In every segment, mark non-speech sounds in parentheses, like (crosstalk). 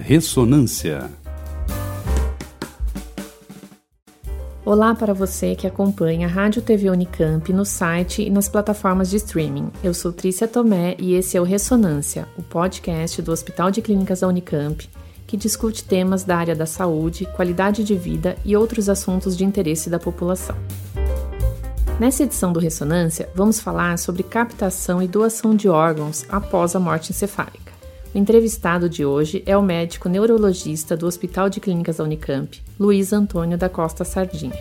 Ressonância. Olá para você que acompanha a Rádio TV Unicamp no site e nas plataformas de streaming. Eu sou Trícia Tomé e esse é o Ressonância, o podcast do Hospital de Clínicas da Unicamp, que discute temas da área da saúde, qualidade de vida e outros assuntos de interesse da população. Nessa edição do Ressonância, vamos falar sobre captação e doação de órgãos após a morte encefálica. O entrevistado de hoje é o médico neurologista do Hospital de Clínicas da Unicamp, Luiz Antônio da Costa Sardinha.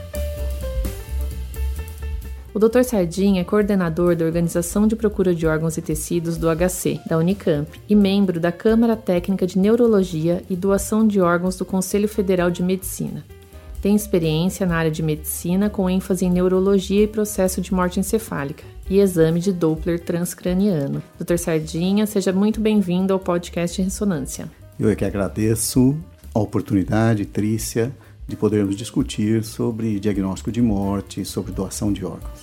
O Dr. Sardinha é coordenador da Organização de Procura de Órgãos e Tecidos do HC, da Unicamp, e membro da Câmara Técnica de Neurologia e Doação de Órgãos do Conselho Federal de Medicina. Tem experiência na área de medicina com ênfase em neurologia e processo de morte encefálica e exame de Doppler transcraniano. Dr. Sardinha, seja muito bem-vindo ao podcast Ressonância. Eu é que agradeço a oportunidade, Trícia, de podermos discutir sobre diagnóstico de morte, sobre doação de órgãos.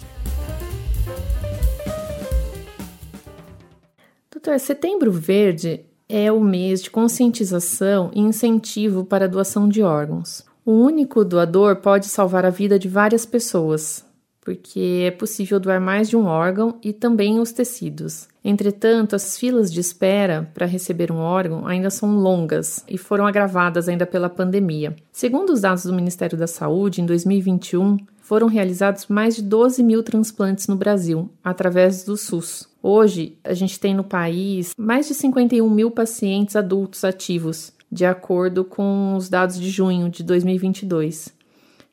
Doutor, Setembro Verde é o mês de conscientização e incentivo para a doação de órgãos. O único doador pode salvar a vida de várias pessoas, porque é possível doar mais de um órgão e também os tecidos. Entretanto, as filas de espera para receber um órgão ainda são longas e foram agravadas ainda pela pandemia. Segundo os dados do Ministério da Saúde, em 2021 foram realizados mais de 12 mil transplantes no Brasil, através do SUS. Hoje, a gente tem no país mais de 51 mil pacientes adultos ativos, de acordo com os dados de junho de 2022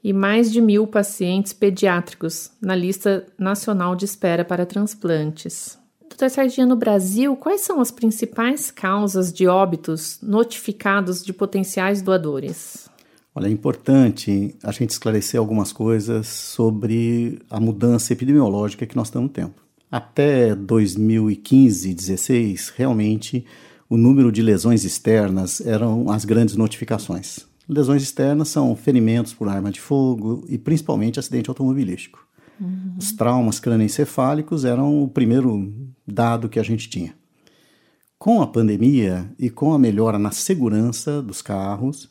e mais de mil pacientes pediátricos na lista nacional de espera para transplantes. Doutor Sardinha, no Brasil, quais são as principais causas de óbitos notificados de potenciais doadores? Olha, é importante a gente esclarecer algumas coisas sobre a mudança epidemiológica que nós estamos tendo. Até 2015, 16, realmente o número de lesões externas eram as grandes notificações. Lesões externas são ferimentos por arma de fogo e principalmente acidente automobilístico. Uhum. Os traumas crânioencefálicos eram o primeiro dado que a gente tinha. Com a pandemia e com a melhora na segurança dos carros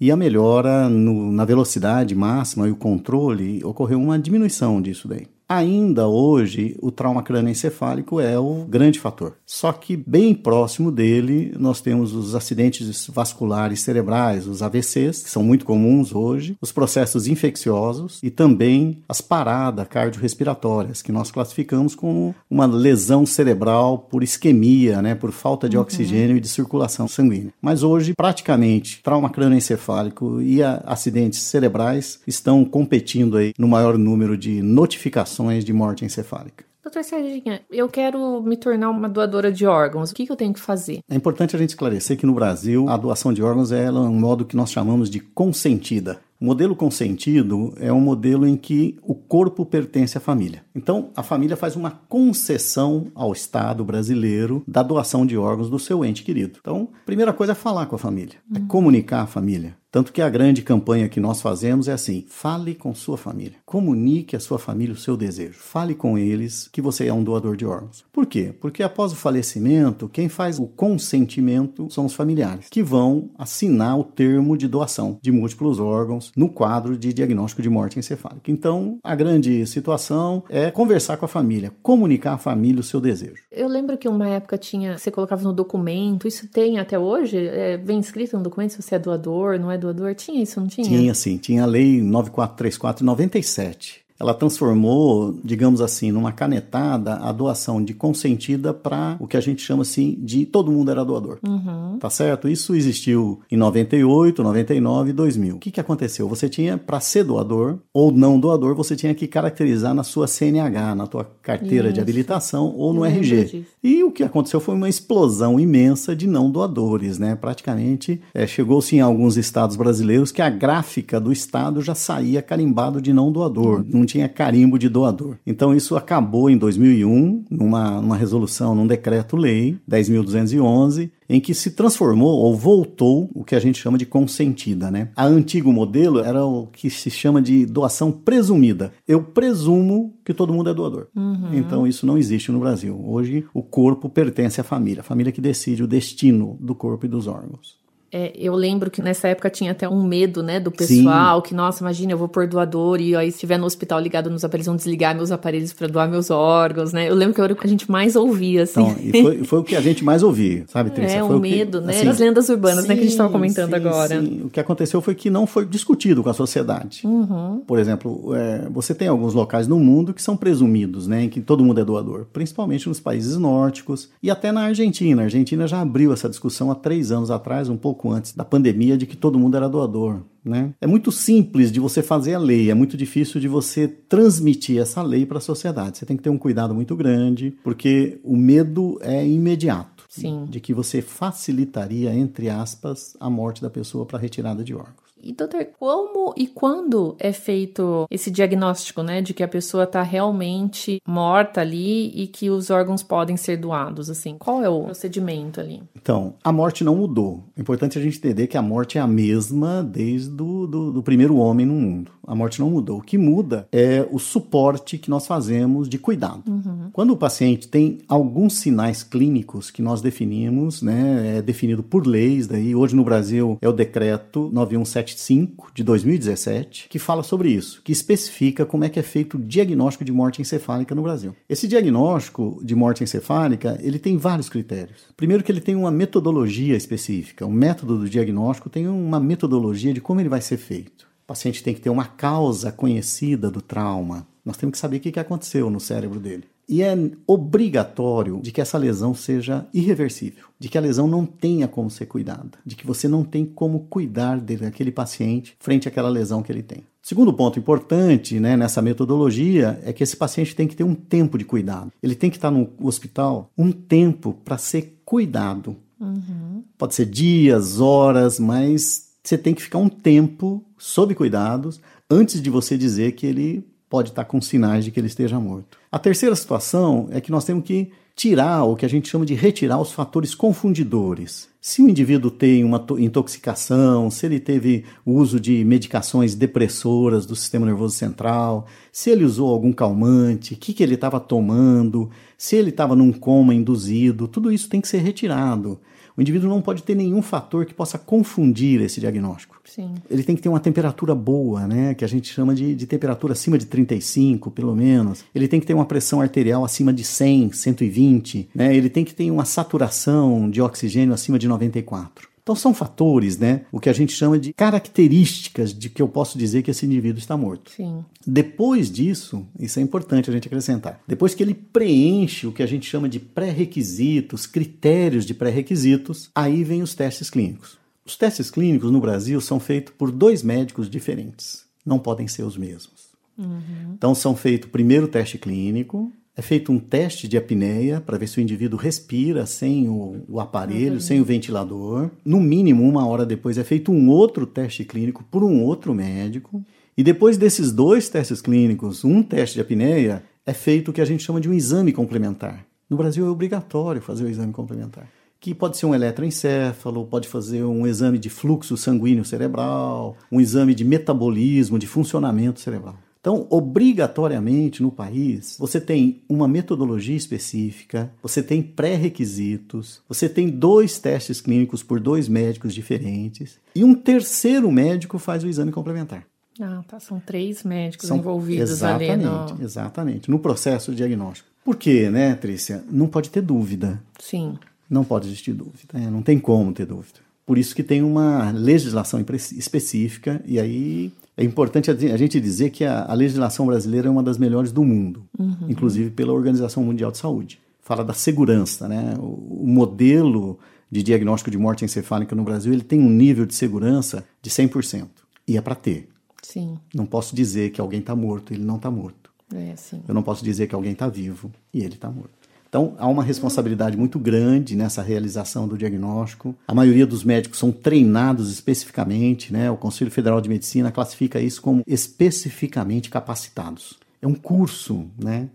e a melhora no, na velocidade máxima e o controle, ocorreu uma diminuição disso daí. Ainda hoje, o trauma crânioencefálico é o grande fator. Só que bem próximo dele, nós temos os acidentes vasculares cerebrais, os AVCs, que são muito comuns hoje, os processos infecciosos e também as paradas cardiorrespiratórias, que nós classificamos como uma lesão cerebral por isquemia, né, por falta de uhum. oxigênio e de circulação sanguínea. Mas hoje, praticamente, trauma crânioencefálico e acidentes cerebrais estão competindo aí no maior número de notificações de morte encefálica. Doutor Serginha, eu quero me tornar uma doadora de órgãos. O que, que, eu tenho que fazer? É importante a gente esclarecer que no Brasil a doação de órgãos é um modo que nós chamamos de consentida. O modelo consentido é um modelo em que o corpo pertence à família. Então, a família faz uma concessão ao Estado brasileiro da doação de órgãos do seu ente querido. Então, a primeira coisa é falar com a família, é uhum. é comunicar a família. Tanto que a grande campanha que nós fazemos é assim: fale com sua família. Comunique à sua família o seu desejo. Fale com eles que você é um doador de órgãos. Por quê? Porque após o falecimento, quem faz o consentimento são os familiares, que vão assinar o termo de doação de múltiplos órgãos no quadro de diagnóstico de morte encefálica. Então, a grande situação é conversar com a família, comunicar à família o seu desejo. Eu lembro que uma época tinha, você colocava no documento, isso tem até hoje? É, vem escrito no documento se você é doador, não é doador? Tinha isso, não tinha? Tinha, sim. Tinha a lei 9434 de 97 ela transformou, digamos assim, numa canetada a doação de consentida para o que a gente chama assim de todo mundo era doador. Uhum. Tá certo? Isso existiu em 98, 99 e 2000. O que, que aconteceu? Você tinha, para ser doador ou não doador, você tinha que caracterizar na sua CNH, na tua carteira Isso. de habilitação ou no RG. E o que aconteceu foi uma explosão imensa de não doadores, né? Praticamente é, chegou-se em alguns estados brasileiros que a gráfica do estado já saía carimbado de não doador. Uhum. Não tinha carimbo de doador. Então isso acabou em 2001, numa, numa resolução, num decreto-lei 10.211, em que se transformou ou voltou o que a gente chama de consentida, né? A antigo modelo era o que se chama de doação presumida. Eu presumo que todo mundo é doador. Uhum. Então isso não existe no Brasil. Hoje o corpo pertence à família, a família que decide o destino do corpo e dos órgãos. É, eu lembro que nessa época tinha até um medo, né, do pessoal, Sim. que, nossa, imagina, eu vou por doador e aí se estiver no hospital ligado nos aparelhos, vão desligar meus aparelhos para doar meus órgãos, né? Eu lembro que era o que a gente mais ouvia, assim. Então, e foi, foi o que a gente mais ouvia, sabe, Trícia? (laughs) É, o um medo, que, né? Assim, As lendas urbanas, sim, né, que a gente estava comentando sim, agora. Sim. O que aconteceu foi que não foi discutido com a sociedade. Uhum. Por exemplo, é, você tem alguns locais no mundo que são presumidos, né, em que todo mundo é doador, principalmente nos países nórdicos e até na Argentina. A Argentina já abriu essa discussão há três anos atrás, um pouco antes da pandemia, de que todo mundo era doador. Né? É muito simples de você fazer a lei, é muito difícil de você transmitir essa lei para a sociedade. Você tem que ter um cuidado muito grande, porque o medo é imediato. Sim. De que você facilitaria, entre aspas, a morte da pessoa para retirada de órgãos. E doutor, como e quando é feito esse diagnóstico, né, de que a pessoa está realmente morta ali e que os órgãos podem ser doados, assim? Qual é o procedimento ali? Então, a morte não mudou. É importante a gente entender que a morte é a mesma desde do, do, do primeiro homem no mundo. A morte não mudou. O que muda é o suporte que nós fazemos de cuidado. Uhum. Quando o paciente tem alguns sinais clínicos que nós definimos, né, é definido por leis, daí hoje no Brasil é o decreto 9175 75 de 2017, que fala sobre isso, que especifica como é que é feito o diagnóstico de morte encefálica no Brasil. Esse diagnóstico de morte encefálica, ele tem vários critérios. Primeiro que ele tem uma metodologia específica. O método do diagnóstico tem uma metodologia de como ele vai ser feito. O paciente tem que ter uma causa conhecida do trauma. Nós temos que saber o que aconteceu no cérebro dele. E é obrigatório de que essa lesão seja irreversível, de que a lesão não tenha como ser cuidada, de que você não tem como cuidar daquele paciente frente àquela lesão que ele tem. Segundo ponto importante né, nessa metodologia é que esse paciente tem que ter um tempo de cuidado. Ele tem que estar no hospital um tempo para ser cuidado. Uhum. Pode ser dias, horas, mas você tem que ficar um tempo sob cuidados antes de você dizer que ele pode estar com sinais de que ele esteja morto. A terceira situação é que nós temos que tirar o que a gente chama de retirar os fatores confundidores. Se o indivíduo tem uma intoxicação, se ele teve uso de medicações depressoras do sistema nervoso central, se ele usou algum calmante, o que, que ele estava tomando, se ele estava num coma induzido, tudo isso tem que ser retirado. O indivíduo não pode ter nenhum fator que possa confundir esse diagnóstico. Sim. Ele tem que ter uma temperatura boa, né? Que a gente chama de, de temperatura acima de 35, pelo menos. Ele tem que ter uma pressão arterial acima de 100, 120, né? Ele tem que ter uma saturação de oxigênio acima de 94. Então são fatores, né? O que a gente chama de características de que eu posso dizer que esse indivíduo está morto. Sim. Depois disso, isso é importante a gente acrescentar. Depois que ele preenche o que a gente chama de pré-requisitos, critérios de pré-requisitos, aí vem os testes clínicos. Os testes clínicos no Brasil são feitos por dois médicos diferentes. Não podem ser os mesmos. Uhum. Então são feito primeiro o teste clínico, é feito um teste de apneia para ver se o indivíduo respira sem o, o aparelho, uhum. sem o ventilador. No mínimo, uma hora depois, é feito um outro teste clínico por um outro médico. E depois desses dois testes clínicos, um teste de apneia, é feito o que a gente chama de um exame complementar. No Brasil é obrigatório fazer o exame complementar. Que pode ser um eletroencefalo, pode fazer um exame de fluxo sanguíneo cerebral, um exame de metabolismo, de funcionamento cerebral. Então, obrigatoriamente no país, você tem uma metodologia específica, você tem pré-requisitos, você tem dois testes clínicos por dois médicos diferentes e um terceiro médico faz o exame complementar. Ah, tá. São três médicos São, envolvidos exatamente, ali. No... Exatamente, no processo de diagnóstico. Por quê, né, Trícia? Não pode ter dúvida. Sim. Não pode existir dúvida. Né? Não tem como ter dúvida. Por isso que tem uma legislação específica e aí é importante a gente dizer que a, a legislação brasileira é uma das melhores do mundo, uhum. inclusive pela Organização Mundial de Saúde. Fala da segurança, né? O, o, modelo de diagnóstico de morte encefálica no Brasil ele tem um nível de segurança de 100%. E é para ter. Sim. Não posso dizer que alguém está morto, ele não está morto. É, sim. Eu não posso dizer que alguém está vivo e ele está morto. Então, há uma responsabilidade muito grande nessa realização do diagnóstico. A maioria dos médicos são treinados especificamente, né? O Conselho Federal de Medicina classifica isso como especificamente capacitados. É um curso, né?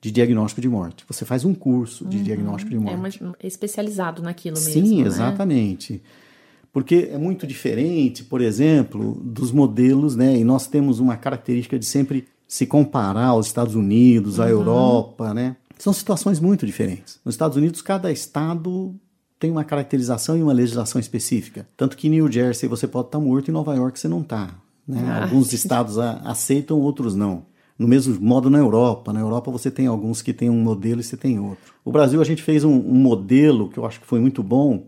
De diagnóstico de morte. Você faz um curso de uhum. diagnóstico de morte. É uma, especializado naquilo mesmo. Sim, né? exatamente. Porque é muito diferente, por exemplo, dos modelos, né? E nós temos uma característica de sempre se comparar aos Estados Unidos, à uhum. Europa, né? São situações muito diferentes. Nos Estados Unidos, cada estado tem uma caracterização e uma legislação específica. Tanto que em New Jersey você pode estar morto, em Nova York você não está. Né? Ah, Alguns sim. estados aceitam, outros não. No mesmo modo na Europa. Na Europa você tem alguns que têm um modelo e você tem outro. O Brasil a gente fez um, um modelo que eu acho que foi muito bom,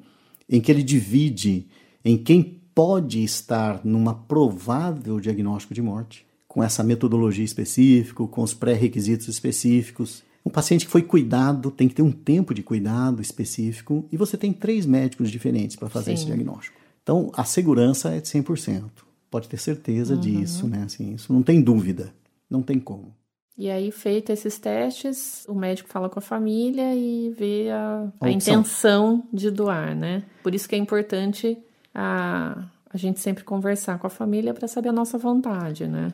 em que ele divide em quem pode estar numa provável diagnóstico de morte, com essa metodologia específica, com os pré-requisitos específicos. Um paciente que foi cuidado tem que ter um tempo de cuidado específico e você tem três médicos diferentes para fazer Sim. esse diagnóstico. Então, a segurança é de 100%. Pode ter certeza uhum. disso, né? Assim, isso não tem dúvida. Não tem como. E aí, feito esses testes, o médico fala com a família e vê a, a, a intenção de doar, né? Por isso que é importante a, a gente sempre conversar com a família para saber a nossa vontade, né?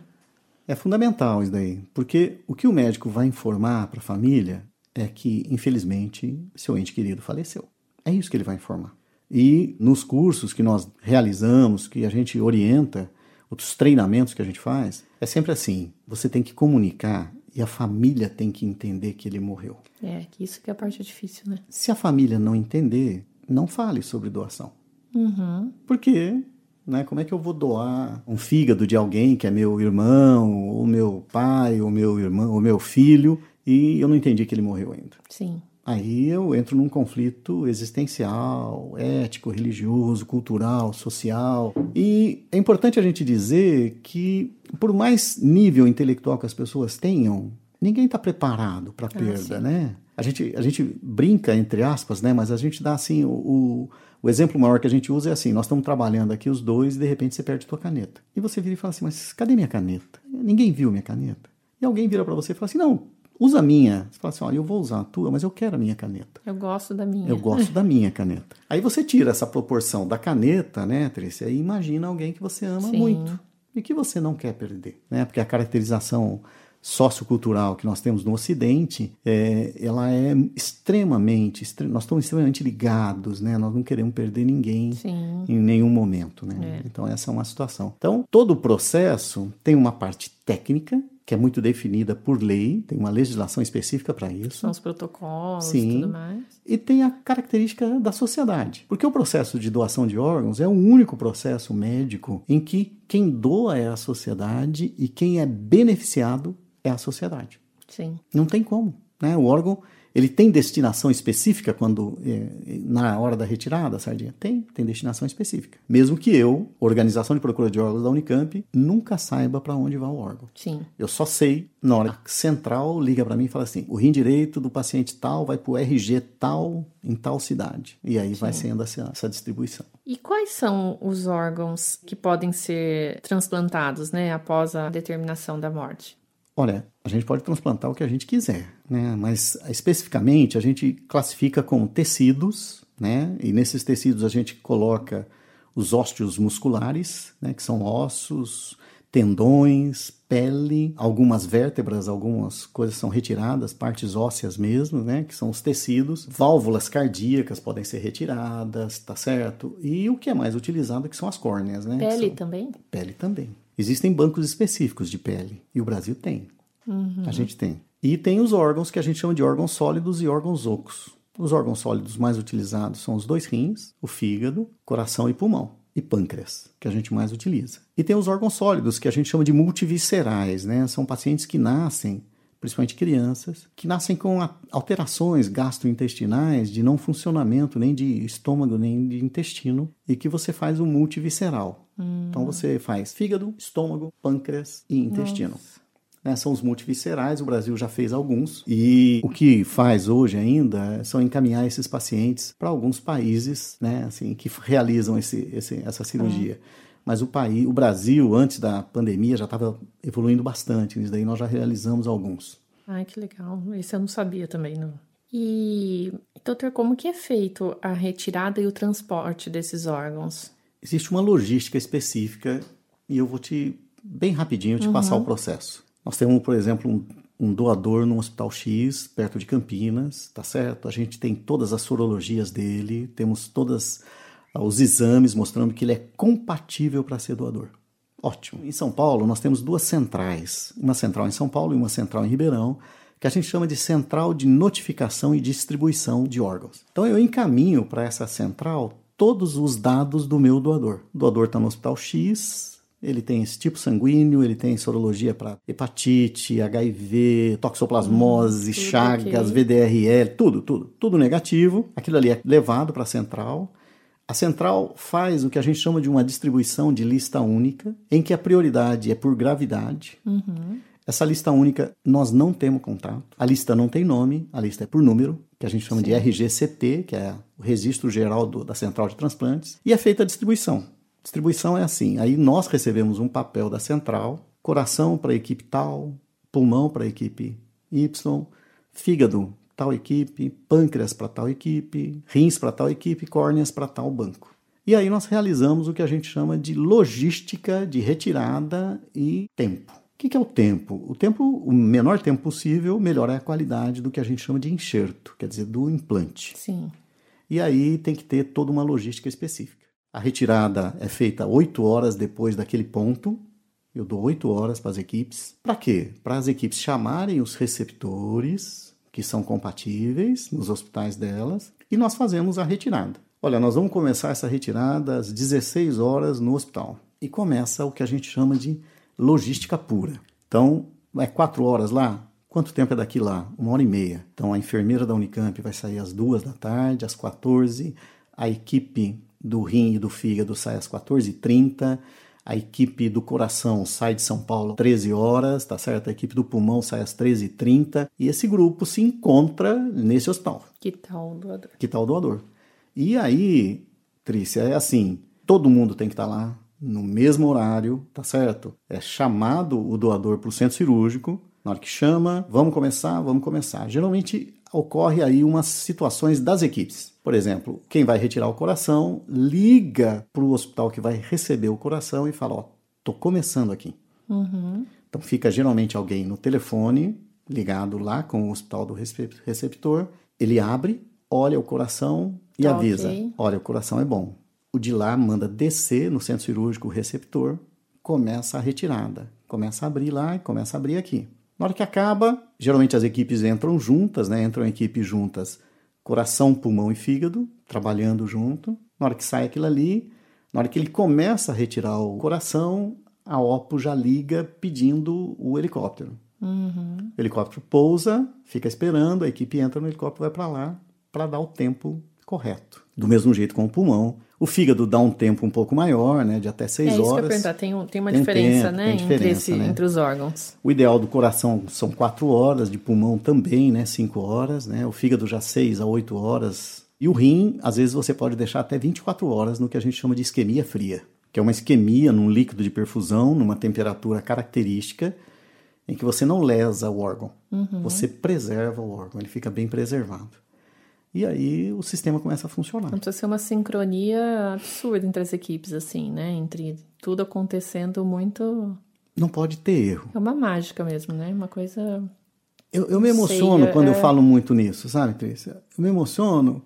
É fundamental isso daí, porque o que o médico vai informar para a família é que, infelizmente, seu ente querido faleceu. É isso que ele vai informar. E nos cursos que nós realizamos, que a gente orienta, outros treinamentos que a gente faz, é sempre assim: você tem que comunicar e a família tem que entender que ele morreu. É, que isso que é a parte difícil, né? Se a família não entender, não fale sobre doação. Uhum. Porque, né, como é que eu vou doar um fígado de alguém que é meu irmão, ou meu pai, ou meu irmão, ou meu filho, e eu não entendi que ele morreu ainda? Sim. Aí eu entro num conflito existencial, ético, religioso, cultural, social. E é importante a gente dizer que, por mais nível intelectual que as pessoas tenham, ninguém está preparado para a ah, perda, ah, né? A gente, a gente brinca, entre aspas, né? Mas a gente dá assim o, o exemplo maior que a gente usa é assim: nós estamos trabalhando aqui os dois e de repente você perde a tua caneta. E você vira e fala assim: mas cadê minha caneta? Ninguém viu minha caneta. E alguém vira para você e fala assim: não, usa a minha. Você fala assim: olha, eu vou usar a tua, mas eu quero a minha caneta. Eu gosto da minha. Eu gosto da minha caneta. Aí você tira essa proporção da caneta, né, Trícia? E imagina alguém que você ama Sim. muito e que você não quer perder, né? Porque a caracterização sociocultural que nós temos no Ocidente, é, ela é extremamente, nós estamos extremamente ligados, né? Nós não queremos perder ninguém Sim. em nenhum momento, né? É. Então essa é uma situação. Então todo o processo tem uma parte técnica que é muito definida por lei, tem uma legislação específica para isso. São os protocolos Sim. e tudo mais. E tem a característica da sociedade. Porque o processo de doação de órgãos é o único processo médico em que quem doa é a sociedade e quem é beneficiado é a sociedade. Sim. Não tem como. Né? O órgão ele tem destinação específica quando é, na hora da retirada, sardinha? Tem, tem destinação específica. Mesmo que eu, organização de procura de órgãos da Unicamp, nunca saiba para onde vai o órgão. Sim. Eu só sei na hora que central liga para mim e fala assim: o rim direito do paciente tal vai para o RG tal em tal cidade. E aí Sim. vai sendo essa, essa distribuição. E quais são os órgãos que podem ser transplantados, né, após a determinação da morte? Olha, a gente pode transplantar o que a gente quiser, né? Mas especificamente a gente classifica como tecidos, né? E nesses tecidos a gente coloca os ósteos musculares, né? Que são ossos, tendões, pele, algumas vértebras, algumas coisas são retiradas, partes ósseas mesmo, né, que são os tecidos, válvulas cardíacas podem ser retiradas, tá certo? E o que é mais utilizado que são as córneas, né? Pele são... também? Pele também. Existem bancos específicos de pele e o Brasil tem. Uhum. A gente tem. E tem os órgãos que a gente chama de órgãos sólidos e órgãos ocos. Os órgãos sólidos mais utilizados são os dois rins, o fígado, coração e pulmão. E pâncreas, que a gente mais utiliza. E tem os órgãos sólidos, que a gente chama de multiviscerais, né? São pacientes que nascem, principalmente crianças, que nascem com alterações gastrointestinais de não funcionamento nem de estômago nem de intestino e que você faz o multivisceral. Hum. Então você faz fígado, estômago, pâncreas e intestino. Né, são os multiviscerais, o Brasil já fez alguns, e o que faz hoje ainda são encaminhar esses pacientes para alguns países né, assim, que realizam esse, esse, essa cirurgia. Mas o país, o Brasil, antes da pandemia, já estava evoluindo bastante, isso daí nós já realizamos alguns. Ai, que legal. Isso eu não sabia também, não. E, doutor, como que é feito a retirada e o transporte desses órgãos? Existe uma logística específica e eu vou te, bem rapidinho, te uhum. passar o processo. Nós temos, por exemplo, um, um, doador no Hospital X, perto de Campinas, tá certo? A gente tem todas as sorologias dele, temos todos ah, os exames mostrando que ele é compatível para ser doador. Ótimo. Em São Paulo, nós temos duas centrais, uma central em São Paulo e uma central em Ribeirão, que a gente chama de central de notificação e distribuição de órgãos. Então eu encaminho para essa central todos os dados do meu doador. O doador está no hospital X, ele tem esse tipo sanguíneo, ele tem sorologia para hepatite, HIV, toxoplasmose, hum, chagas. VDRL, tudo, tudo, tudo negativo. Aquilo ali é levado para a central. A central faz o que a gente chama de uma distribuição de lista única, em que a prioridade é por gravidade. Uhum. Essa lista única nós não temos contato. A lista não tem nome, a lista é por número, que a gente chama Sim. de RGCT, que é o registro geral do, da central de transplantes, e é feita a distribuição. Distribuição é assim: aí nós recebemos um papel da central, coração para a equipe tal, pulmão para a equipe Y, fígado tal equipe, pâncreas para tal equipe, rins para tal equipe, córneas para tal banco. E aí nós realizamos o que a gente chama de logística de retirada e tempo. O que é o tempo? O tempo, o menor tempo possível, melhor é a qualidade do que a gente chama de enxerto, quer dizer, do implante. Sim. E aí tem que ter toda uma logística específica. A retirada é feita oito horas depois daquele ponto. Eu dou oito horas para as equipes. Para quê? Para as equipes chamarem os receptores que são compatíveis nos hospitais delas, e nós fazemos a retirada. Olha, nós vamos começar essa retirada às 16 horas no hospital. E começa o que a gente chama de logística pura. Então, é quatro horas lá? Quanto tempo é daqui lá? Uma hora e meia. Então, a enfermeira da Unicamp vai sair às duas da tarde, às 14 a equipe do rim e do fígado sai às 14h30, a equipe do coração sai de São Paulo às 13 horas, tá certo? A equipe do pulmão sai às 13h30 e esse grupo se encontra nesse hospital. Que tal o doador? Que tal o doador? E aí, Trícia, é assim, todo mundo tem que estar tá lá no mesmo horário, tá certo? É chamado o doador para o centro cirúrgico, na hora que chama, vamos começar, vamos começar. Geralmente ocorre aí umas situações das equipes. Por exemplo, quem vai retirar o coração liga para o hospital que vai receber o coração e fala: Ó, tô começando aqui. Uhum. Então fica geralmente alguém no telefone ligado lá com o hospital do receptor. Ele abre, olha o coração e tá avisa: okay. Olha, o coração é bom. O de lá manda descer no centro cirúrgico o receptor, começa a retirada, começa a abrir lá e começa a abrir aqui. Na hora que acaba, geralmente as equipes entram juntas, né? Entram equipes juntas, coração, pulmão e fígado, trabalhando junto. Na hora que sai aquilo ali, na hora que ele começa a retirar o coração, a OPO já liga pedindo o helicóptero. Uhum. O helicóptero pousa, fica esperando, a equipe entra no helicóptero vai para lá para dar o tempo correto. Do mesmo jeito com o pulmão. O fígado dá um tempo um pouco maior, né, de até seis é isso horas. Que eu perguntar. Tem, um, tem uma tem diferença, tempo, né, diferença, entre, esse, né? entre os órgãos. O ideal do coração são quatro horas, de pulmão também, né, cinco horas, né, o fígado já seis a oito horas. E o rim, às vezes você pode deixar até 24 horas no que a gente chama de isquemia fria, que é uma isquemia num líquido de perfusão, numa temperatura característica, em que você não lesa o órgão, uhum. você preserva o órgão, ele fica bem preservado. E aí o sistema começa a funcionar. Não precisa ser uma sincronia absurda entre as equipes, assim, né? Entre tudo acontecendo muito. Não pode ter erro. É uma mágica mesmo, né? Uma coisa. Eu, eu me emociono Sei, quando é... eu falo muito nisso, sabe, Trícia? Eu me emociono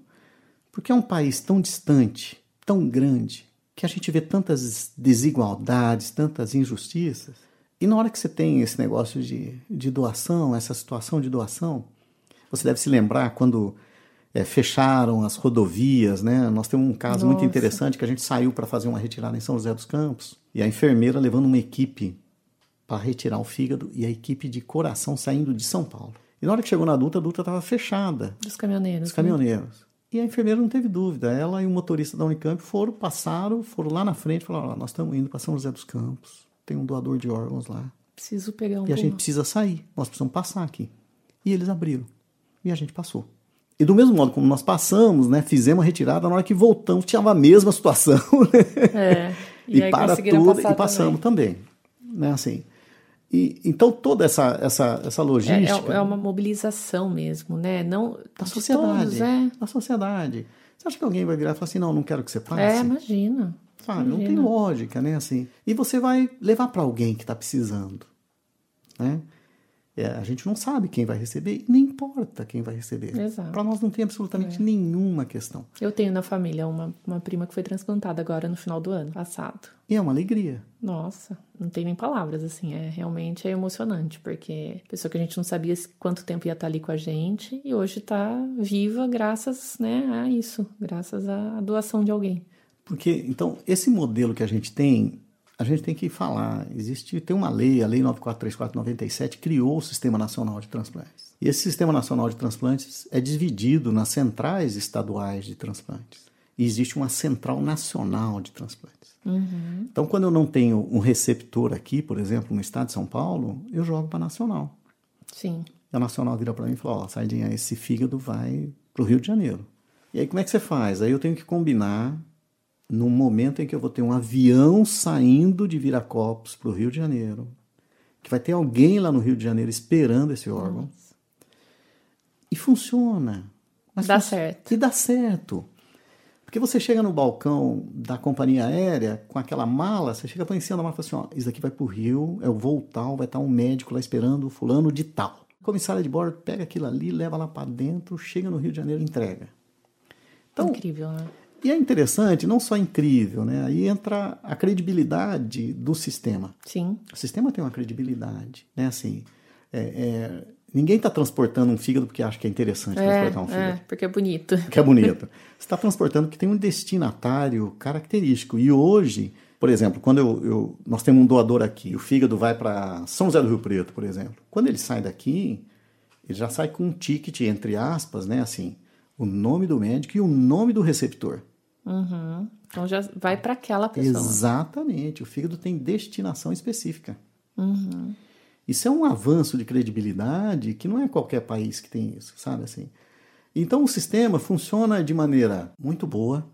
porque é um país tão distante, tão grande, que a gente vê tantas desigualdades, tantas injustiças. E na hora que você tem esse negócio de, de doação, essa situação de doação, você deve se lembrar quando é, fecharam as rodovias, né? Nós temos um caso Nossa. muito interessante que a gente saiu para fazer uma retirada em São José dos Campos e a enfermeira levando uma equipe para retirar o fígado e a equipe de coração saindo de São Paulo. E na hora que chegou na Dutra, a Dutra estava fechada. Dos caminhoneiros. Dos caminhoneiros. Né? E a enfermeira não teve dúvida. Ela e o motorista da Unicamp foram, passaram, foram lá na frente e falaram: nós estamos indo para São José dos Campos. Tem um doador de órgãos lá. Preciso pegar um. E a gente precisa sair. Nós precisamos passar aqui. E eles abriram. E a gente passou. E do mesmo modo como nós passamos, né, fizemos a retirada, na hora que voltamos tinha a mesma situação. (laughs) Né? É, e, e para tudo e passamos também. também. né, assim. E, então toda essa, essa, essa logística... É, é, uma mobilização mesmo, né? Não, da sociedade. Todos, é. Da sociedade. Você acha que alguém vai virar e falar assim, não, não quero que você passe? É, imagina. Sabe, imagina. não tem lógica, né? Assim, e você vai levar para alguém que está precisando, né? É, a gente não sabe quem vai receber, nem importa quem vai receber. Exato. Para nós não tem absolutamente nenhuma questão. Eu tenho na família uma, uma prima que foi transplantada agora no final do ano passado. E é uma alegria. Nossa, não tem nem palavras, assim, é realmente é emocionante, porque pessoa que a gente não sabia quanto tempo ia estar ali com a gente e hoje está viva graças, né, a isso, graças à doação de alguém. Porque, então, esse modelo que a gente tem, a gente tem que falar. Existe, tem uma lei, a Lei 943497, criou o Sistema Nacional de Transplantes. E esse Sistema Nacional de Transplantes é dividido nas centrais estaduais de transplantes. E existe uma central nacional de transplantes. Uhum. Então, quando eu não tenho um receptor aqui, por exemplo, no estado de São Paulo, eu jogo para a nacional. Sim. E a nacional vira para mim e fala: Ó, Sardinha, esse fígado vai para o Rio de Janeiro. E aí, como é que você faz? Aí eu tenho que combinar no momento em que eu vou ter um avião saindo de Viracopos para o Rio de Janeiro, que vai ter alguém lá no Rio de Janeiro esperando esse órgão. Nossa. E funciona. Mas Dá fun- certo. E dá certo. Porque você chega no balcão da companhia aérea com aquela mala, você chega para em cima da mala e fala assim: ó, isso aqui vai para o Rio, é o voo tal, vai estar um médico lá esperando, o fulano de tal. A comissária de bordo pega aquilo ali, leva lá para dentro, chega no Rio de Janeiro e entrega. Então, Incrível, né? E é interessante, não só incrível, né? Aí entra a credibilidade do sistema. Sim. O sistema tem uma credibilidade, né? Assim, é, é, ninguém está transportando um fígado porque acha que é interessante É, transportar um fígado, é, porque é bonito. que é bonito. (laughs) Você está transportando porque tem um destinatário característico. E hoje, por exemplo, quando eu, eu- nós temos um doador aqui, o fígado vai para São José do Rio Preto, por exemplo. Quando ele sai daqui, ele já sai com um ticket, entre aspas, né? Assim, o nome do médico e o nome do receptor. Uhum. Então já vai para aquela pessoa. Exatamente. O fígado tem destinação específica. Uhum. Isso é um avanço de credibilidade que não é qualquer país que tem isso, sabe assim? Então o sistema funciona de maneira muito boa,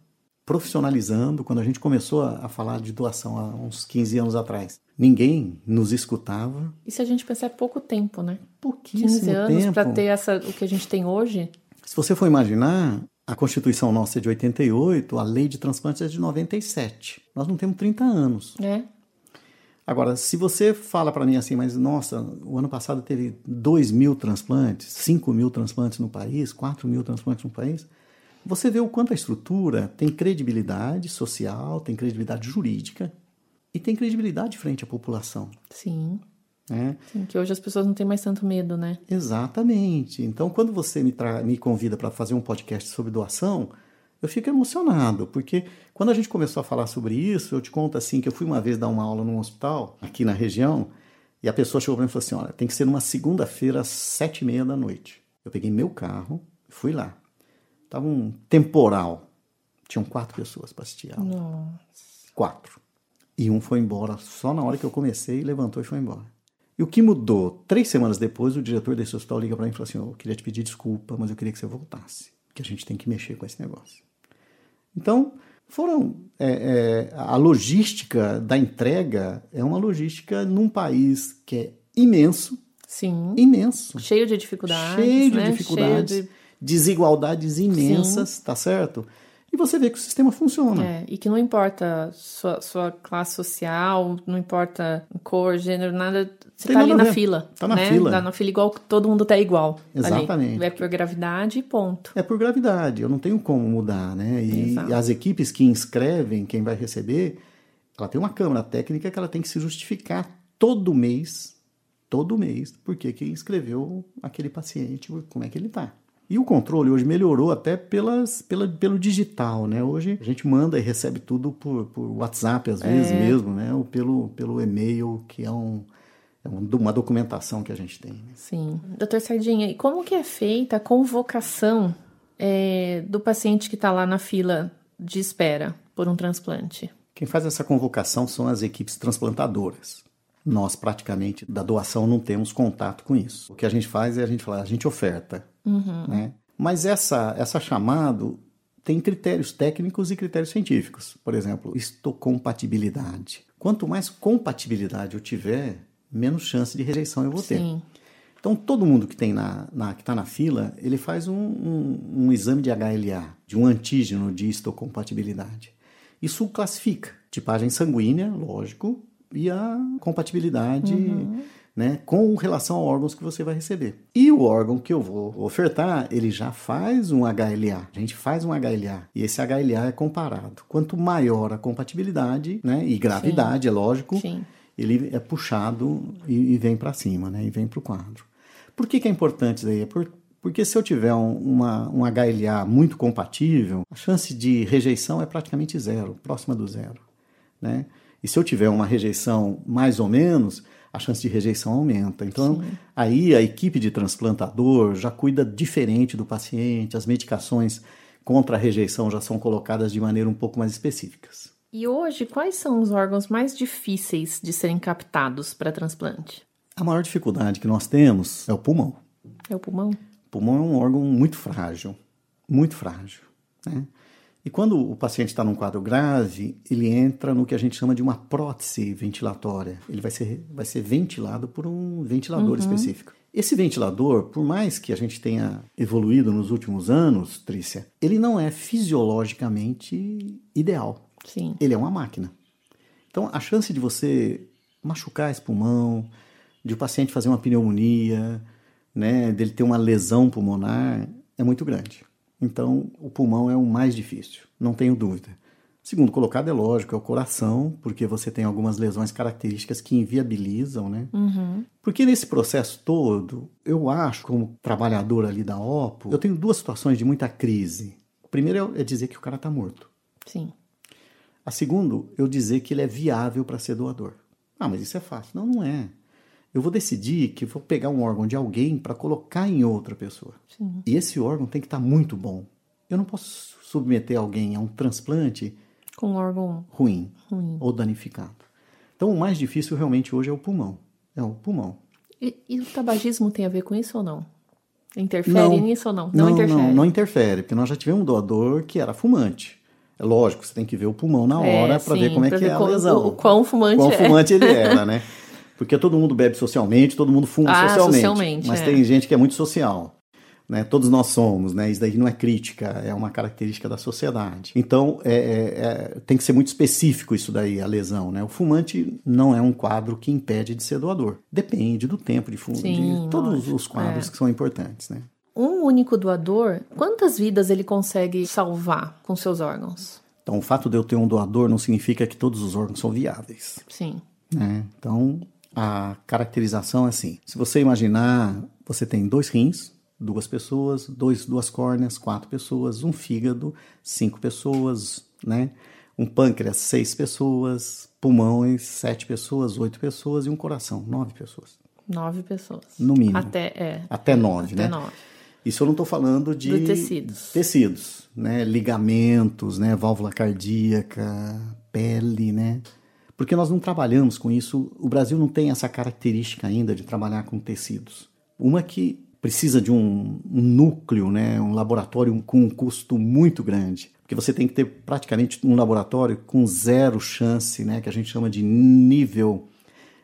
profissionalizando. Quando a gente começou a, a falar de doação há uns 15 anos atrás, ninguém nos escutava. E se a gente pensar é pouco tempo, né? Pouquíssimo 15 anos para ter essa, o que a gente tem hoje. Se você for imaginar, a Constituição nossa é de 88, a lei de transplantes é de 97. Nós não temos 30 anos. né? Agora, se você fala para mim assim, mas nossa, o ano passado teve 2 mil transplantes, 5 mil transplantes no país, 4 mil transplantes no país, você vê o quanto a estrutura tem credibilidade social, tem credibilidade jurídica e tem credibilidade frente à população. Sim. Né? Sim, que hoje as pessoas não têm mais tanto medo, né? Exatamente. Então, quando você me, me convida para fazer um podcast sobre doação, eu fico emocionado, porque quando a gente começou a falar sobre isso, eu te conto assim que eu fui uma vez dar uma aula num hospital aqui na região e a pessoa chegou para mim e falou assim: olha, tem que ser numa segunda-feira às sete e meia da noite. Eu peguei meu carro e fui lá. Tava um temporal. Tinham quatro pessoas para assistir a aula. Nossa. Quatro. E um foi embora só na hora que eu comecei, levantou e foi embora. E o que mudou? Três semanas depois, o diretor desse hospital liga para mim e fala assim: Eu queria te pedir desculpa, mas eu queria que você voltasse, que a gente tem que mexer com esse negócio. Então, foram. é, é, a logística da entrega é uma logística num país que é imenso, Sim. imenso, Cheio de dificuldades. cheio de né? dificuldades, Cheio de- desigualdades imensas, tá certo? E você vê que o sistema funciona. É, e que não importa sua, sua classe social, não importa cor, gênero, nada. Você Tem tá ali na ver. fila. Tá na né? fila. Tá na fila igual todo mundo tá igual. ali. Exatamente. É por gravidade e ponto. É por gravidade, eu não tenho como mudar, né? E, Exato. as equipes que inscrevem quem vai receber, ela tem uma câmara técnica que ela tem que se justificar todo mês, todo mês, porque que inscreveu aquele paciente, como é que ele tá. E o controle hoje melhorou até pelas, pela, pelo digital, né? Hoje a gente manda e recebe tudo por, por WhatsApp, às vezes mesmo, né? Ou pelo, pelo e-mail, que é, um, é um- uma documentação que a gente tem. né? Sim. Doutor Sardinha, e como que é feita a convocação é, do paciente que está lá na fila de espera por um transplante? Quem faz essa convocação são as equipes transplantadoras. Nós, praticamente, da doação, não temos contato com isso. O que a gente faz é a gente falar, a gente oferta. Né? Mas essa, essa chamado tem critérios técnicos e critérios científicos. Por exemplo, histocompatibilidade. Quanto mais compatibilidade eu tiver, menos chance de rejeição eu vou ter. Sim. Então, todo mundo que tem na, na- que está na fila, ele faz um, um- um exame de HLA, de um antígeno de histocompatibilidade. Isso classifica tipagem sanguínea, lógico, e a compatibilidade né, com relação a órgãos que você vai receber. E o órgão que eu vou ofertar, ele já faz um HLA. A gente faz um HLA e esse HLA é comparado. Quanto maior a compatibilidade, né, e gravidade, Sim. é lógico, Sim. ele é puxado e, e vem para cima, né, e vem para o quadro. Por que, que é importante isso aí? É por, porque se eu tiver um, uma, um HLA muito compatível, a chance de rejeição é praticamente zero, próxima do zero. Né? E se eu tiver uma rejeição mais ou menos, a chance de rejeição aumenta. Então, Sim. aí a equipe de transplantador já cuida diferente do paciente, as medicações contra a rejeição já são colocadas de maneira um pouco mais específicas. E hoje, quais são os órgãos mais difíceis de serem captados para transplante? A maior dificuldade que nós temos é o pulmão. É o pulmão? O pulmão é um órgão muito frágil, muito frágil. Né? E quando o paciente está num quadro grave, ele entra no que a gente chama de uma prótese ventilatória. Ele vai ser, vai ser ventilado por um ventilador uhum. específico. Esse ventilador, por mais que a gente tenha evoluído nos últimos anos, Trícia, ele não é fisiologicamente ideal. Sim. Ele é uma máquina. Então, a chance de você machucar esse pulmão, de o paciente fazer uma pneumonia, né, dele ter uma lesão pulmonar, é muito grande. Então, o pulmão é o mais difícil, não tenho dúvida. Segundo colocado é lógico, é o coração, porque você tem algumas lesões características que inviabilizam, né? Uhum. Porque nesse processo todo, eu acho, como trabalhador ali da OPO, eu tenho duas situações de muita crise. O primeiro é dizer que o cara está morto. Sim. A segundo, eu dizer que ele é viável para ser doador. Ah, mas isso é fácil. Não, não é eu vou decidir que vou pegar um órgão de alguém para colocar em outra pessoa. Sim. E esse órgão tem que estar tá muito bom. Eu não posso submeter alguém a um transplante com um órgão ruim, ruim, ou danificado. Então, o mais difícil realmente hoje é o pulmão. É o pulmão. E, e o tabagismo tem a ver com isso ou não? Interfere não, nisso ou não? Não, não interfere. Não, não interfere, porque nós já tivemos um doador que era fumante. É lógico, você tem que ver o pulmão na é, hora é, para ver como é que é a lesão. O, o quão fumante quão é. fumante ele era, né? (laughs) Porque todo mundo bebe socialmente, todo mundo fuma ah, socialmente. socialmente mas é. tem gente que é muito social. Né? Todos nós somos, né? Isso daí não é crítica, é uma característica da sociedade. Então, é, é, é, tem que ser muito específico isso daí, a lesão, né? O fumante não é um quadro que impede de ser doador. Depende do tempo de fumo, Sim, de todos os quadros é. que são importantes, né? Um único doador, quantas vidas ele consegue salvar com seus órgãos? Então, o fato de eu ter um doador não significa que todos os órgãos são viáveis. Sim. Né? Então, a caracterização é assim: se você imaginar, você tem dois rins, duas pessoas, dois, duas córneas, quatro pessoas, um fígado, cinco pessoas, né? Um pâncreas, seis pessoas, pulmões, sete pessoas, oito pessoas e um coração, nove pessoas. Nove pessoas. No mínimo. Até, é. Até nove, Até né? nove. Isso eu não estou falando de, de tecidos. tecidos, né? Ligamentos, né? Válvula cardíaca, pele, né? Porque nós não trabalhamos com isso. O Brasil não tem essa característica ainda de trabalhar com tecidos. Uma que precisa de um, um núcleo, né, um laboratório com um custo muito grande, porque você tem que ter praticamente um laboratório com zero chance, né, que a gente chama de nível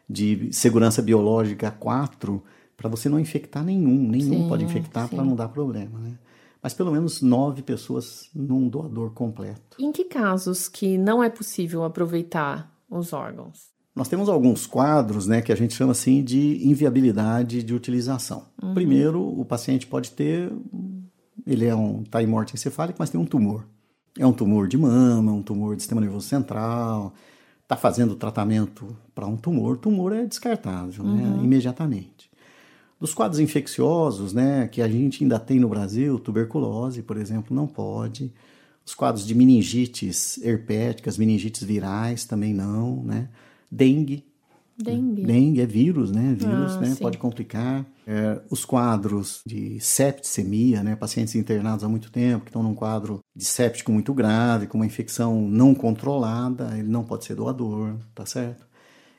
de segurança biológica 4, para você não infectar nenhum. Nenhum sim, pode infectar para não dar problema, né? mas pelo menos nove pessoas num doador completo. Em que casos que não é possível aproveitar os órgãos? Nós temos alguns quadros né, que a gente chama assim de inviabilidade de utilização. Uhum. Primeiro, o paciente pode ter, ele é um tá em morte encefálica, mas tem um tumor. É um tumor de mama, um tumor de sistema nervoso central, está fazendo tratamento para um tumor, tumor é descartável né, uhum. né, imediatamente. Dos quadros infecciosos, né, que a gente ainda tem no Brasil, tuberculose, por exemplo, não pode. Os quadros de meningites herpéticas, meningites virais também não, né? Dengue. Dengue. Dengue é vírus, né? Vírus, ah, né? Sim. Pode complicar. É, os quadros de septicemia, né? Pacientes internados há muito tempo, que estão num quadro de séptico muito grave, com uma infecção não controlada, ele não pode ser doador, tá certo?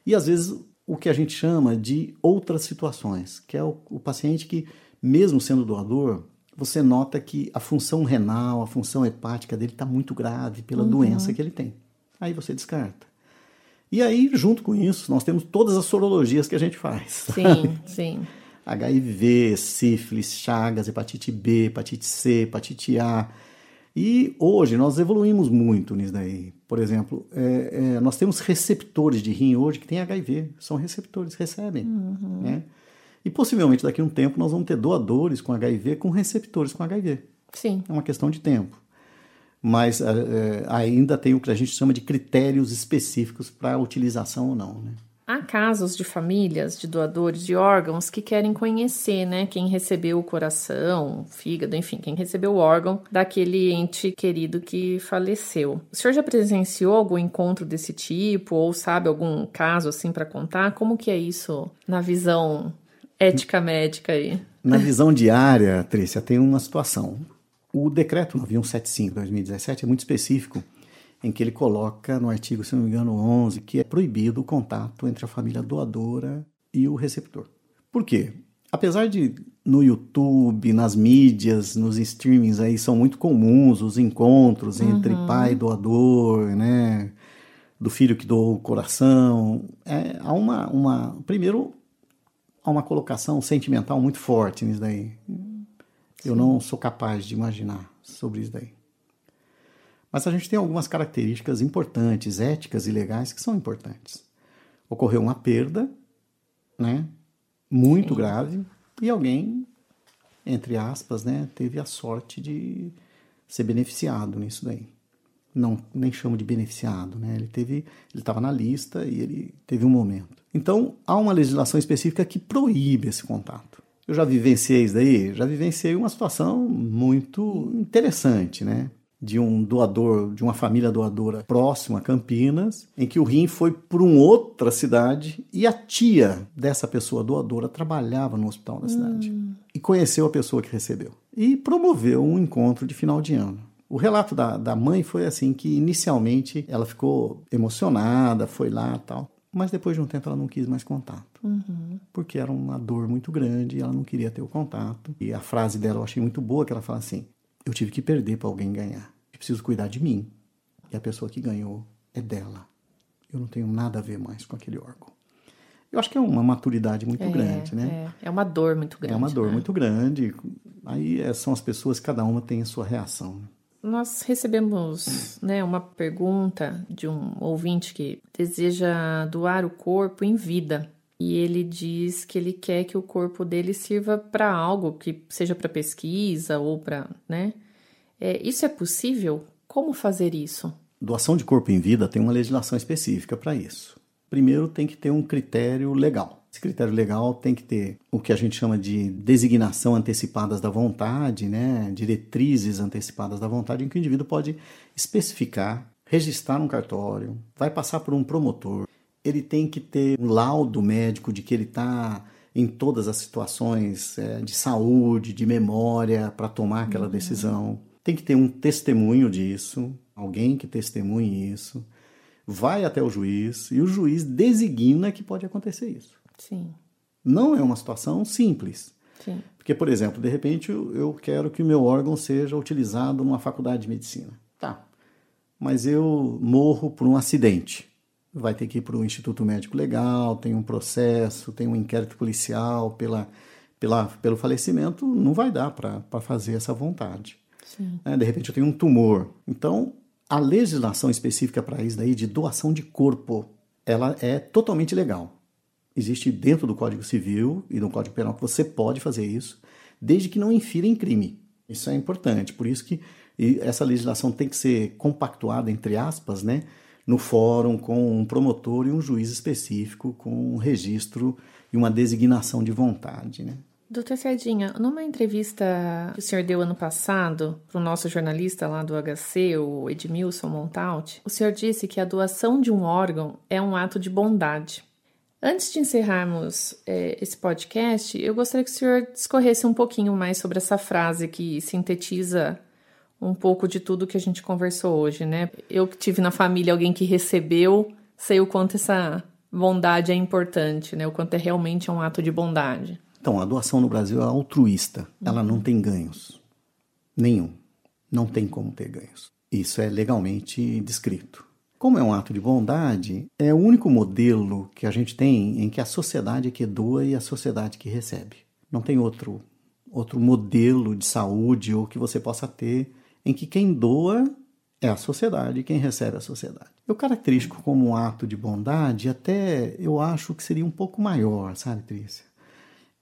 E às vezes o que a gente chama de outras situações, que é o, o paciente que, mesmo sendo doador, você nota que a função renal, a função hepática dele está muito grave pela uhum. doença que ele tem. Aí você descarta. E aí, junto com isso, nós temos todas as sorologias que a gente faz. Sim, sabe? (laughs) sim. HIV, sífilis, chagas, hepatite B, hepatite C, hepatite A. E hoje nós evoluímos muito nisso daí. Por exemplo, é, é, nós temos receptores de rim hoje que têm HIV, são receptores, recebem. Uhum. Né? E possivelmente daqui a um tempo nós vamos ter doadores com HIV com receptores com HIV. Sim. É uma questão de tempo. Mas é, ainda tem o que a gente chama de critérios específicos para utilização ou não. Né? Há casos de famílias de doadores de órgãos que querem conhecer, né, quem recebeu o coração, o fígado, enfim, quem recebeu o órgão daquele ente querido que faleceu. O senhor já presenciou algum encontro desse tipo ou sabe algum caso assim para contar? Como que é isso na visão ética médica aí? Na visão diária, Trícia, tem uma situação. O decreto 9175 de 2017 é muito específico em que ele coloca no artigo, se não me engano, 11, que é proibido o contato entre a família doadora e o receptor. Por quê? Apesar de no YouTube, nas mídias, nos streamings aí são muito comuns os encontros entre uhum. pai e doador, né? Do filho que doou o coração. É, há uma, uma. Primeiro, há uma colocação sentimental muito forte nisso daí. Sim. Eu não sou capaz de imaginar sobre isso daí. Mas a gente tem algumas características importantes, éticas e legais, que são importantes. Ocorreu uma perda, né, muito Sim. grave, e alguém, entre aspas, né, teve a sorte de ser beneficiado nisso daí. Não, nem chamo de beneficiado, né? Ele teve, ele estava na lista e ele teve um momento. Então, há uma legislação específica que proíbe esse contato. Eu já vivenciei isso daí, já vivenciei uma situação muito interessante, né? de um doador, de uma família doadora próxima a Campinas, em que o rim foi para uma outra cidade e a tia dessa pessoa doadora trabalhava no hospital da cidade hum. e conheceu a pessoa que recebeu e promoveu um encontro de final de ano. O relato da, da mãe foi assim que inicialmente ela ficou emocionada, foi lá tal, mas depois de um tempo ela não quis mais contato, uhum. porque era uma dor muito grande e ela não queria ter o contato. E a frase dela eu achei muito boa, que ela fala assim: eu tive que perder para alguém ganhar. Eu preciso cuidar de mim. E a pessoa que ganhou é dela. Eu não tenho nada a ver mais com aquele órgão. Eu acho que é uma maturidade muito é, grande, né? É, é, uma dor muito grande. É uma dor né? muito grande. Aí é, são as pessoas, cada uma tem a sua reação. Nós recebemos né, uma pergunta de um ouvinte que deseja doar o corpo em vida. E ele diz que ele quer que o corpo dele sirva para algo, que seja para pesquisa ou para, né? É, isso é possível? Como fazer isso? Doação de corpo em vida tem uma legislação específica para isso. Primeiro tem que ter um critério legal. Esse critério legal tem que ter o que a gente chama de designação antecipadas da vontade, né? diretrizes antecipadas da vontade, em que o indivíduo pode especificar, registrar um cartório, vai passar por um promotor, ele tem que ter um laudo médico de que ele está em todas as situações é, de saúde, de memória, para tomar aquela uhum. decisão. Tem que ter um testemunho disso, alguém que testemunhe isso. Vai até o juiz e o juiz designa que pode acontecer isso. Sim. Não é uma situação simples. Sim. Porque, por exemplo, de repente eu quero que o meu órgão seja utilizado numa faculdade de medicina. Tá. Mas eu morro por um acidente vai ter que ir para o Instituto Médico Legal, tem um processo, tem um inquérito policial pela, pela, pelo falecimento, não vai dar para fazer essa vontade. É, de repente eu tenho um tumor. Então, a legislação específica para isso daí de doação de corpo, ela é totalmente legal. Existe dentro do Código Civil e do Código Penal que você pode fazer isso, desde que não infira em crime. Isso é importante. Por isso que essa legislação tem que ser compactuada, entre aspas, né? no fórum com um promotor e um juiz específico com um registro e uma designação de vontade. Né? Doutor Sardinha, numa entrevista que o senhor deu ano passado para o nosso jornalista lá do HC, o Edmilson Montaut, o senhor disse que a doação de um órgão é um ato de bondade. Antes de encerrarmos é, esse podcast, eu gostaria que o senhor discorresse um pouquinho mais sobre essa frase que sintetiza um pouco de tudo que a gente conversou hoje, né? Eu que tive na família alguém que recebeu, sei o quanto essa bondade é importante, né? O quanto é realmente um ato de bondade. Então, a doação no Brasil é altruísta. Ela não tem ganhos. Nenhum. Não tem como ter ganhos. Isso é legalmente descrito. Como é um ato de bondade, é o único modelo que a gente tem em que a sociedade é que doa e a sociedade que recebe. Não tem outro outro modelo de saúde ou que você possa ter em que quem doa é a sociedade quem recebe é a sociedade. Eu caracterizo como um ato de bondade, até eu acho que seria um pouco maior, sabe, Trícia?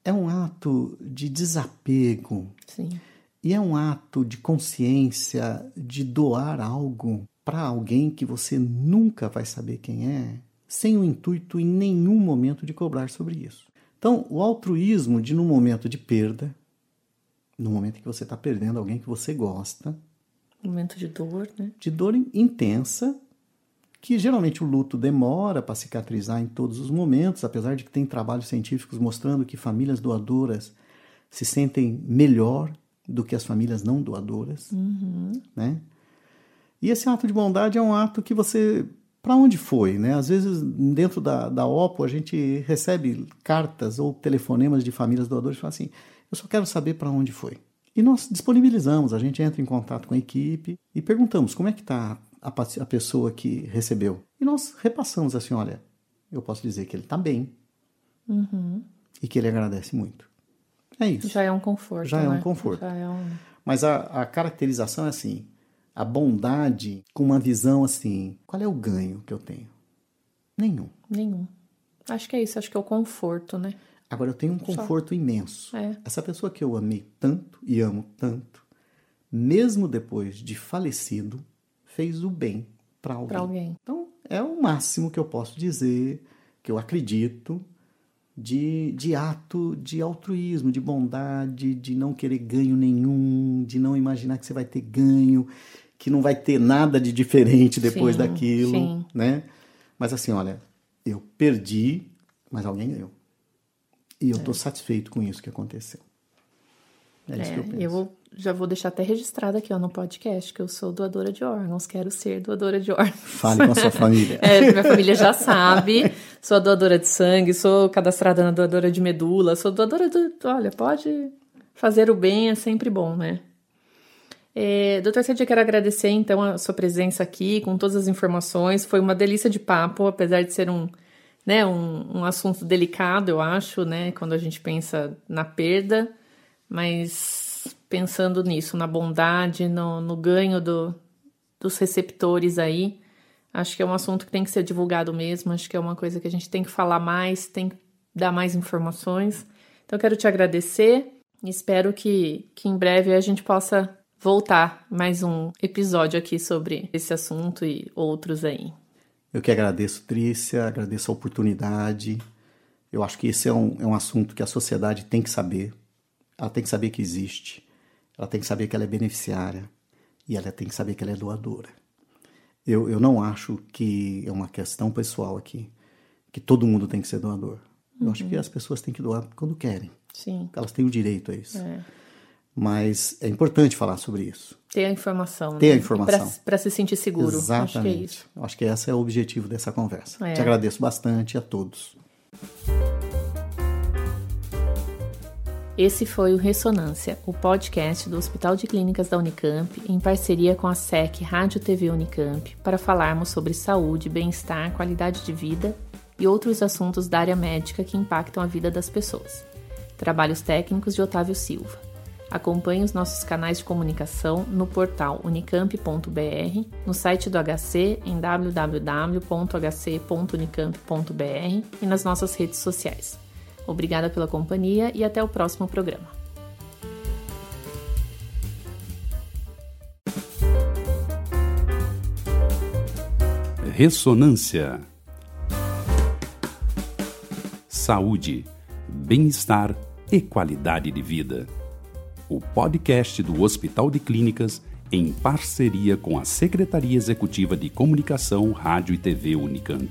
É um ato de desapego. Sim. E é um ato de consciência de doar algo para alguém que você nunca vai saber quem é, sem o intuito em nenhum momento de cobrar sobre isso. Então, o altruísmo de no momento de perda, no momento que você está perdendo alguém que você gosta, momento de dor, né? De dor intensa, que geralmente o luto demora para cicatrizar em todos os momentos, apesar de que tem trabalhos científicos mostrando que famílias doadoras se sentem melhor do que as famílias não doadoras, uhum. né? E esse ato de bondade é um ato que você para onde foi, né? Às vezes dentro da, da OPO a gente recebe cartas ou telefonemas de famílias doadoras e fala assim, eu só quero saber para onde foi. E nós disponibilizamos, a gente entra em contato com a equipe e perguntamos como é que está a, a pessoa que recebeu. E nós repassamos assim, olha, eu posso dizer que ele está bem uhum. e que ele agradece muito. É isso. Já é um conforto. Já né? é um conforto. É um... Mas a, a caracterização é assim, a bondade com uma visão assim, qual é o ganho que eu tenho? Nenhum. Nenhum. Acho que é isso, acho que é o conforto, né? Agora eu tenho um conforto Só. imenso. É. Essa pessoa que eu amei tanto e amo tanto, mesmo depois de falecido, fez o bem para alguém. alguém. Então é o máximo que eu posso dizer, que eu acredito, de, de ato de altruísmo, de bondade, de não querer ganho nenhum, de não imaginar que você vai ter ganho, que não vai ter nada de diferente depois sim, daquilo, sim. né? Mas assim, olha, eu perdi, mas alguém ganhou. E eu estou é. satisfeito com isso que aconteceu. É, isso que eu É, penso. eu já vou deixar até registrado aqui ó, no podcast que eu sou doadora de órgãos, quero ser doadora de órgãos. Fale com a sua família. (laughs) É, minha família já sabe. Sou doadora de sangue, sou cadastrada na doadora de medula, sou doadora de. Olha, pode fazer o bem, é sempre bom, né? É, doutor Cedia, quero agradecer então a sua presença aqui com todas as informações. Foi uma delícia de papo, apesar de ser um, né, um, um assunto delicado, eu acho, né, quando a gente pensa na perda, mas pensando nisso, na bondade, no, no ganho do, dos receptores aí, acho que é um assunto que tem que ser divulgado mesmo, acho que é uma coisa que a gente tem que falar mais, tem que dar mais informações. Então, quero te agradecer espero que, que em breve a gente possa voltar mais um episódio aqui sobre esse assunto e outros aí. Eu que agradeço, Trícia, agradeço a oportunidade. Eu acho que esse é um, é um assunto que a sociedade tem que saber. Ela tem que saber que existe, ela tem que saber que ela é beneficiária e ela tem que saber que ela é doadora. Eu, eu não acho que é uma questão pessoal aqui, que todo mundo tem que ser doador. Eu acho que as pessoas têm que doar quando querem. Sim. Elas têm o direito a isso. É. Mas é importante falar sobre isso. Ter a informação. Ter né? a informação. Para se sentir seguro. Exatamente. Acho que é isso. Acho que esse é o objetivo dessa conversa. É. Te agradeço bastante a todos. Esse foi o Ressonância, o podcast do Hospital de Clínicas da Unicamp, em parceria com a SEC Rádio TV Unicamp, para falarmos sobre saúde, bem-estar, qualidade de vida e outros assuntos da área médica que impactam a vida das pessoas. Trabalhos técnicos de Otávio Silva. Acompanhe os nossos canais de comunicação no portal unicamp.br, no site do HC em www.hc.unicamp.br e nas nossas redes sociais. Obrigada pela companhia e até o próximo programa. Ressonância. Saúde, bem-estar e qualidade de vida. O podcast do Hospital de Clínicas em parceria com a Secretaria Executiva de Comunicação, Rádio e TV Unicamp.